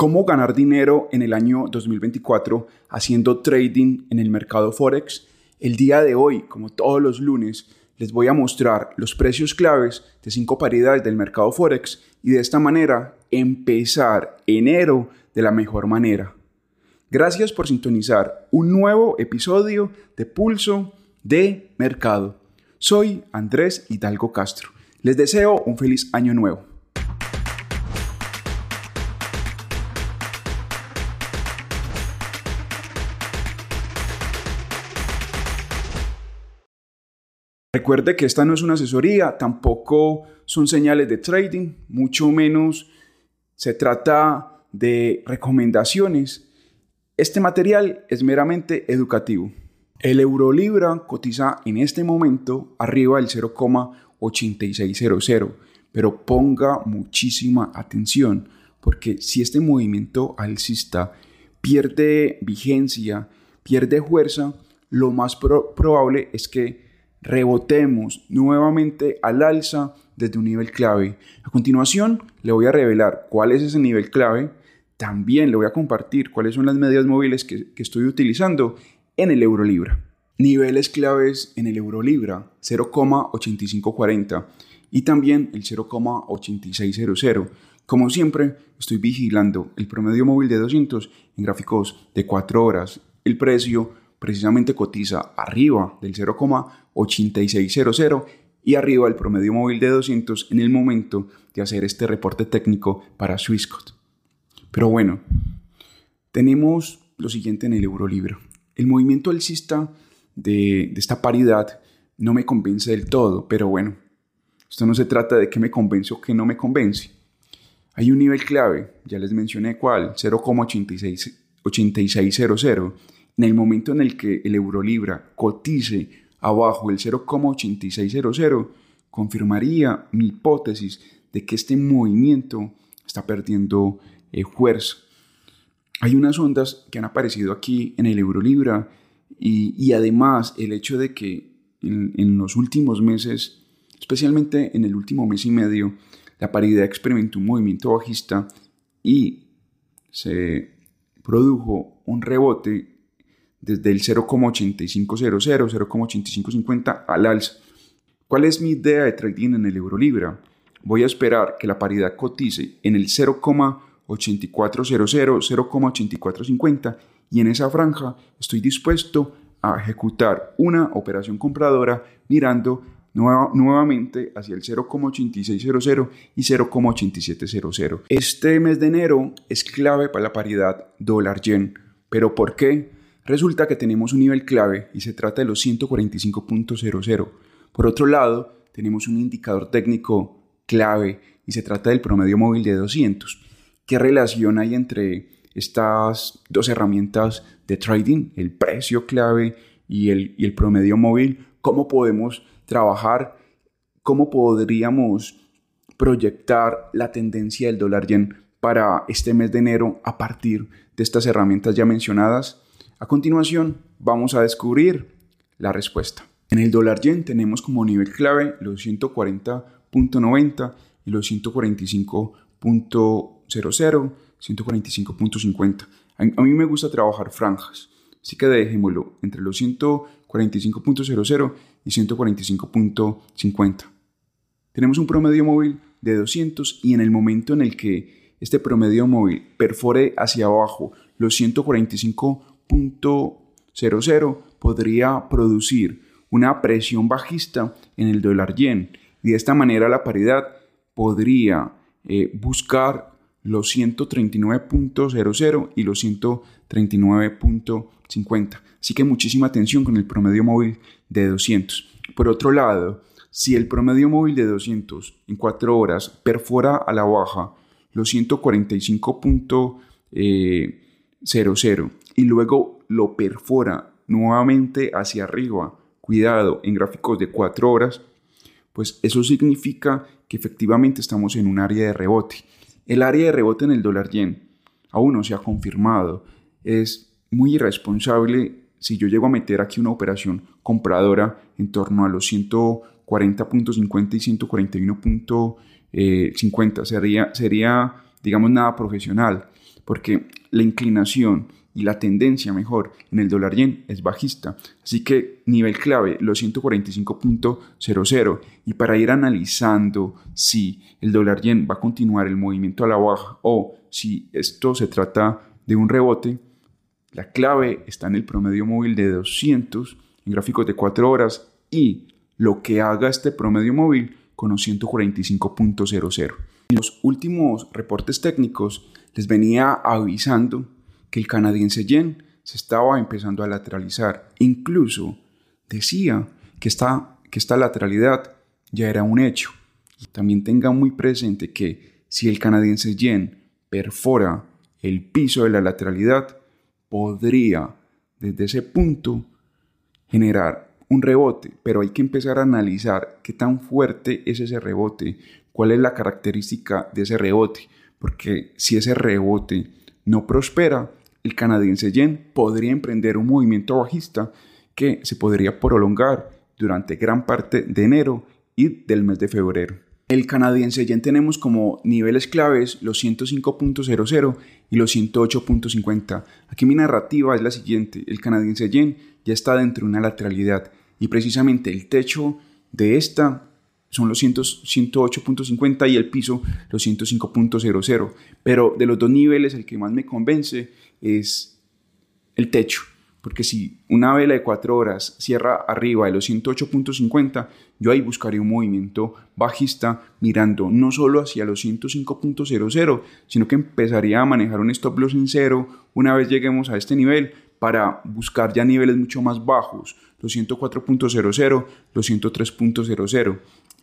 cómo ganar dinero en el año 2024 haciendo trading en el mercado Forex. El día de hoy, como todos los lunes, les voy a mostrar los precios claves de cinco paridades del mercado Forex y de esta manera empezar enero de la mejor manera. Gracias por sintonizar un nuevo episodio de Pulso de Mercado. Soy Andrés Hidalgo Castro. Les deseo un feliz año nuevo. Recuerde que esta no es una asesoría, tampoco son señales de trading, mucho menos se trata de recomendaciones. Este material es meramente educativo. El euro libra cotiza en este momento arriba del 0,8600, pero ponga muchísima atención porque si este movimiento alcista pierde vigencia, pierde fuerza, lo más probable es que rebotemos nuevamente al alza desde un nivel clave. A continuación, le voy a revelar cuál es ese nivel clave. También le voy a compartir cuáles son las medidas móviles que, estoy utilizando en el euro libra. Niveles claves en el euro libra 0,8540 y también el 0,8600. Como siempre, estoy vigilando el promedio móvil de 200 en gráficos de 4 horas. El precio precisamente cotiza arriba del 0,8600 y arriba del promedio móvil de 200 en el momento de hacer este reporte técnico para Swissquote. Pero bueno, tenemos lo siguiente en el euro libro. El movimiento alcista de, de esta paridad no me convence del todo, pero bueno, esto no se trata de que me convence o que no me convence. Hay un nivel clave, ya les mencioné cuál, 0,8600 en el momento en el que el euro libra cotice abajo el 0,8600, confirmaría mi hipótesis de que este movimiento está perdiendo eh, fuerza. Hay unas ondas que han aparecido aquí en el euro libra y, además el hecho de que en, en, los últimos meses, especialmente en el último mes y medio, la paridad experimentó un movimiento bajista y se produjo un rebote desde el 0,8500, 0,8550 al alza. ¿Cuál es mi idea de trading en el euro libra? Voy a esperar que la paridad cotice en el 0,8400, 0,8450 y en esa franja estoy dispuesto a ejecutar una operación compradora mirando nuevamente hacia el 0,8600 y 0,8700. Este mes de enero es clave para la paridad dólar-yen. ¿Pero por qué? Resulta que tenemos un nivel clave y se trata de los 145.00. Por otro lado, tenemos un indicador técnico clave y se trata del promedio móvil de 200. ¿Qué relación hay entre estas dos herramientas de trading, el precio clave y el, promedio móvil? ¿Cómo podemos trabajar? ¿Cómo podríamos proyectar la tendencia del dólar yen para este mes de enero a partir de estas herramientas ya mencionadas? A continuación, vamos a descubrir la respuesta. En el dólar yen tenemos como nivel clave los 140.90 y los 145.00, 145.50. A mí me gusta trabajar franjas, así que dejémoslo entre los 145.00 y 145.50. Tenemos un promedio móvil de 200 y en el momento en el que este promedio móvil perfore hacia abajo los 145 0.00 podría producir una presión bajista en el dólar yen y de esta manera la paridad podría eh, buscar los 139.00 y los 139.50. Así que muchísima atención con el promedio móvil de 200. Por otro lado, si el promedio móvil de 200 en 4 horas perfora a la baja los 145.00 y luego lo perfora nuevamente hacia arriba, cuidado, en gráficos de 4 horas, pues eso significa que efectivamente estamos en un área de rebote. El área de rebote en el dólar yen aún no se ha confirmado. Es muy irresponsable si yo llego a meter aquí una operación compradora en torno a los 140.50 y 141.50. Sería, sería, digamos, nada profesional. Porque la inclinación y la tendencia mejor en el dólar yen es bajista. Así que nivel clave, los 145.00. Y para ir analizando si el dólar yen va a continuar el movimiento a la baja o si esto se trata de un rebote, la clave está en el promedio móvil de 200 en gráficos de 4 horas y lo que haga este promedio móvil con los 145.00. Los últimos reportes técnicos les venía avisando que el canadiense yen se estaba empezando a lateralizar. Incluso decía que esta, que esta lateralidad ya era un hecho. También tenga muy presente que si el canadiense yen perfora el piso de la lateralidad, podría desde ese punto generar un rebote, pero hay que empezar a analizar qué tan fuerte es ese rebote, cuál es la característica de ese rebote, porque si ese rebote no prospera, el canadiense yen podría emprender un movimiento bajista que se podría prolongar durante gran parte de enero y del mes de febrero. El canadiense yen tenemos como niveles claves los 105.00 y los 108.50. Aquí mi narrativa es la siguiente, el canadiense yen ya está dentro de una lateralidad y precisamente el techo de esta son los 108.50 y el piso los 105.00. Pero de los dos niveles el que más me convence es el techo. Porque si una vela de 4 horas cierra arriba de los 108.50, yo ahí buscaría un movimiento bajista mirando no solo hacia los 105.00, sino que empezaría a manejar un stop loss en cero una vez lleguemos a este nivel para buscar ya niveles mucho más bajos, los 104.00, los 103.00.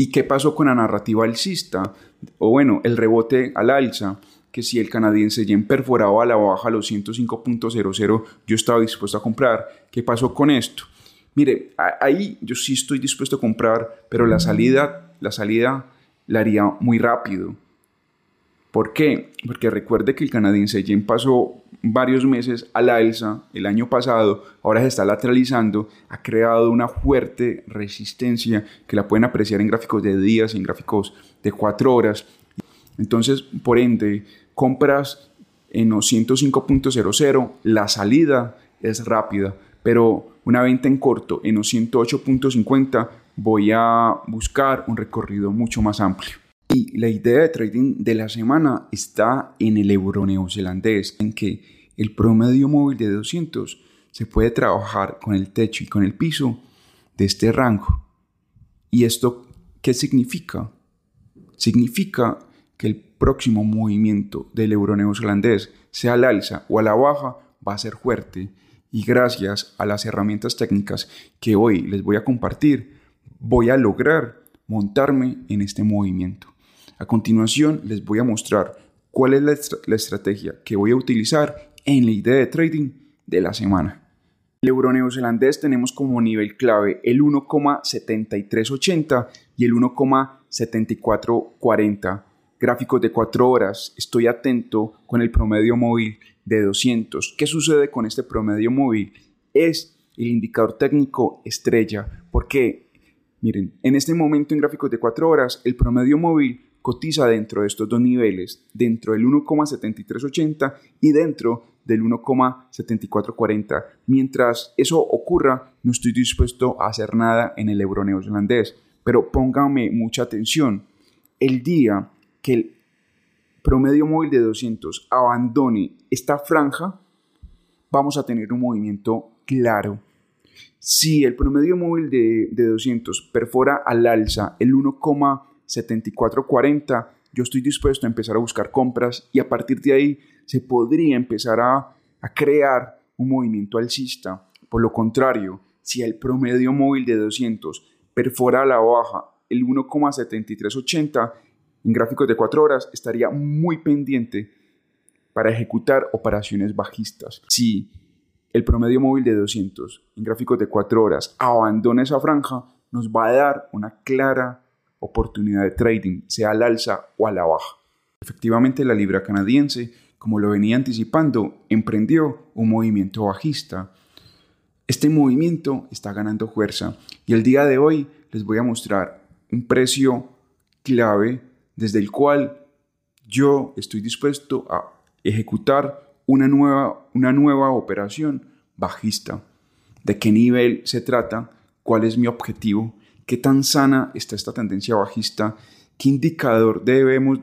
¿Y qué pasó con la narrativa alcista? O bueno, el rebote al alza que si el canadiense yen perforaba a la baja los 105.00, yo estaba dispuesto a comprar. ¿Qué pasó con esto? Mire, ahí yo sí estoy dispuesto a comprar, pero la salida, la salida la haría muy rápido. ¿Por qué? Porque recuerde que el canadiense yen pasó varios meses al alza el año pasado, ahora se está lateralizando, ha creado una fuerte resistencia que la pueden apreciar en gráficos de días, en gráficos de cuatro horas. Entonces, por ende, compras en los 105.00, la salida es rápida, pero una venta en corto en los 108.50 voy a buscar un recorrido mucho más amplio. Y la idea de trading de la semana está en el euro neozelandés, en que el promedio móvil de 200 se puede trabajar con el techo y con el piso de este rango. ¿Y esto qué significa? Significa que el próximo movimiento del euro neozelandés, sea al alza o a la baja, va a ser fuerte. Y gracias a las herramientas técnicas que hoy les voy a compartir, voy a lograr montarme en este movimiento. A continuación les voy a mostrar cuál es la, estrategia que voy a utilizar en la idea de trading de la semana. El euro neozelandés tenemos como nivel clave el 1,7380 y el 1,7440 gráficos de 4 horas, estoy atento con el promedio móvil de 200. ¿Qué sucede con este promedio móvil? Es el indicador técnico estrella. porque Miren, en este momento en gráficos de 4 horas, el promedio móvil cotiza dentro de estos dos niveles, dentro del 1,7380 y dentro del 1,7440. Mientras eso ocurra, no estoy dispuesto a hacer nada en el euro neozelandés. Pero póngame mucha atención. El día que el promedio móvil de 200 abandone esta franja, vamos a tener un movimiento claro. Si el promedio móvil de, de 200 perfora al alza el 1,7440, yo estoy dispuesto a empezar a buscar compras y a partir de ahí se podría empezar a, a crear un movimiento alcista. Por lo contrario, si el promedio móvil de 200 perfora a la baja el 1,7380, en gráficos de 4 horas estaría muy pendiente para ejecutar operaciones bajistas. Si el promedio móvil de 200 en gráficos de 4 horas abandona esa franja, nos va a dar una clara oportunidad de trading, sea al alza o a la baja. Efectivamente, la libra canadiense, como lo venía anticipando, emprendió un movimiento bajista. Este movimiento está ganando fuerza y el día de hoy les voy a mostrar un precio clave desde el cual yo estoy dispuesto a ejecutar una nueva, una nueva operación bajista. ¿De qué nivel se trata? ¿Cuál es mi objetivo? ¿Qué tan sana está esta tendencia bajista? ¿Qué indicador debemos,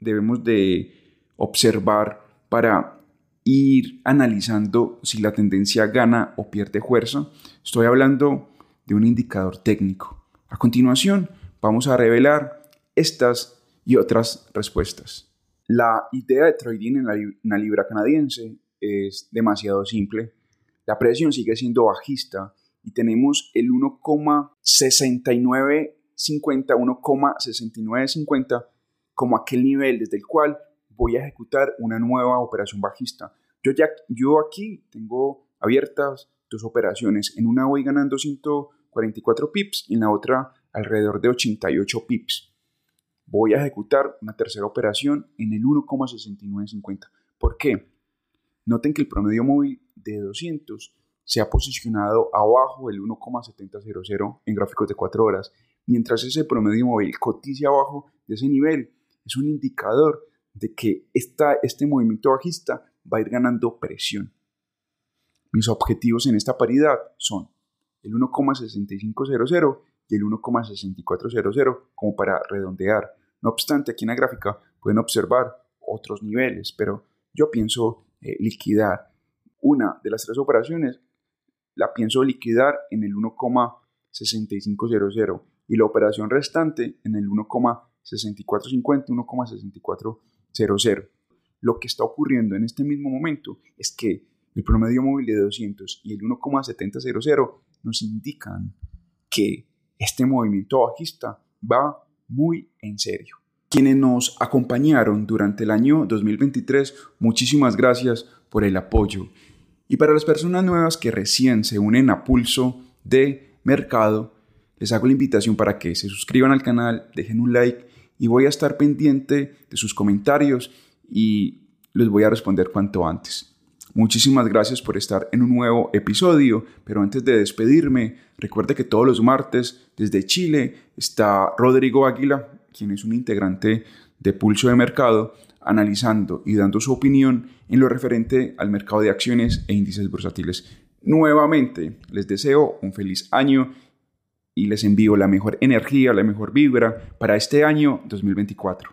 debemos de observar para ir analizando si la tendencia gana o pierde fuerza? Estoy hablando de un indicador técnico. A continuación, vamos a revelar estas y otras respuestas. La idea de trading en la, libra canadiense es demasiado simple. La presión sigue siendo bajista y tenemos el 1,6950, 1,6950 como aquel nivel desde el cual voy a ejecutar una nueva operación bajista. Yo, ya, yo aquí tengo abiertas dos operaciones. En una voy ganando 144 pips y en la otra alrededor de 88 pips. Voy a ejecutar una tercera operación en el 1,6950. ¿Por qué? Noten que el promedio móvil de 200 se ha posicionado abajo del 1,700 en gráficos de 4 horas, mientras ese promedio móvil cotiza abajo de ese nivel. Es un indicador de que este movimiento bajista va a ir ganando presión. Mis objetivos en esta paridad son el 1,6500 y el 1,6400 como para redondear. No obstante, aquí en la gráfica pueden observar otros niveles, pero yo pienso eh, liquidar una de las tres operaciones, la pienso liquidar en el 1,6500 y la operación restante en el 1,6450, 1,6400. Lo que está ocurriendo en este mismo momento es que el promedio móvil de 200 y el 1,700 nos indican que este movimiento bajista va muy en serio. Quienes nos acompañaron durante el año 2023, muchísimas gracias por el apoyo. Y para las personas nuevas que recién se unen a Pulso de Mercado, les hago la invitación para que se suscriban al canal, dejen un like y voy a estar pendiente de sus comentarios y les voy a responder cuanto antes. Muchísimas gracias por estar en un nuevo episodio, pero antes de despedirme, recuerde que todos los martes desde Chile está Rodrigo Águila, quien es un integrante de Pulso de Mercado, analizando y dando su opinión en lo referente al mercado de acciones e índices bursátiles. Nuevamente, les deseo un feliz año y les envío la mejor energía, la mejor vibra para este año 2024.